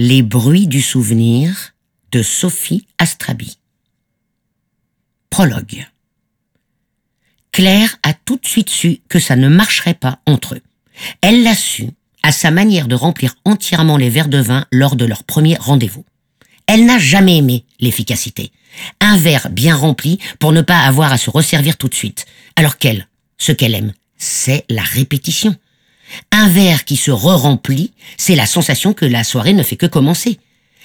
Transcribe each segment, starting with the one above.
Les bruits du souvenir de Sophie Astrabi. Prologue. Claire a tout de suite su que ça ne marcherait pas entre eux. Elle l'a su à sa manière de remplir entièrement les verres de vin lors de leur premier rendez-vous. Elle n'a jamais aimé l'efficacité. Un verre bien rempli pour ne pas avoir à se resservir tout de suite. Alors qu'elle, ce qu'elle aime, c'est la répétition. Un verre qui se re-remplit, c'est la sensation que la soirée ne fait que commencer.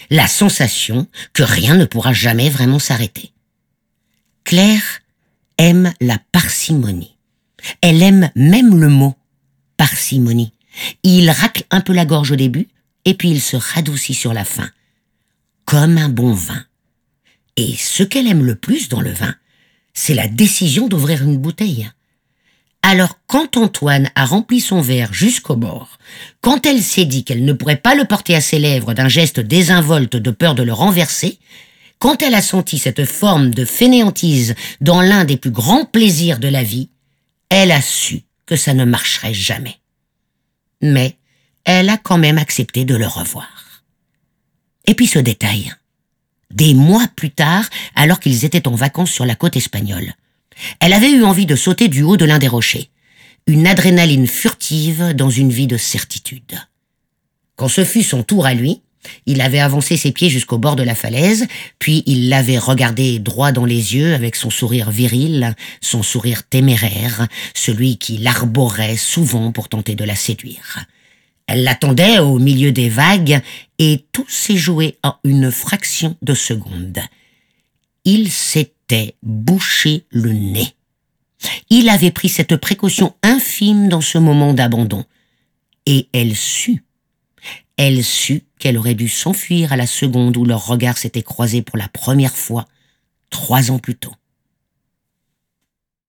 La sensation que rien ne pourra jamais vraiment s'arrêter. Claire aime la parcimonie. Elle aime même le mot parcimonie. Il racle un peu la gorge au début, et puis il se radoucit sur la fin, comme un bon vin. Et ce qu'elle aime le plus dans le vin, c'est la décision d'ouvrir une bouteille. Alors quand Antoine a rempli son verre jusqu'au bord, quand elle s'est dit qu'elle ne pourrait pas le porter à ses lèvres d'un geste désinvolte de peur de le renverser, quand elle a senti cette forme de fainéantise dans l'un des plus grands plaisirs de la vie, elle a su que ça ne marcherait jamais. Mais elle a quand même accepté de le revoir. Et puis ce détail. Des mois plus tard, alors qu'ils étaient en vacances sur la côte espagnole, elle avait eu envie de sauter du haut de l'un des rochers. Une adrénaline furtive dans une vie de certitude. Quand ce fut son tour à lui, il avait avancé ses pieds jusqu'au bord de la falaise, puis il l'avait regardé droit dans les yeux avec son sourire viril, son sourire téméraire, celui qui l'arborait souvent pour tenter de la séduire. Elle l'attendait au milieu des vagues, et tout s'est joué en une fraction de seconde. Il bouché le nez. Il avait pris cette précaution infime dans ce moment d'abandon. Et elle sut elle sut qu'elle aurait dû s'enfuir à la seconde où leurs regards s'étaient croisés pour la première fois, trois ans plus tôt.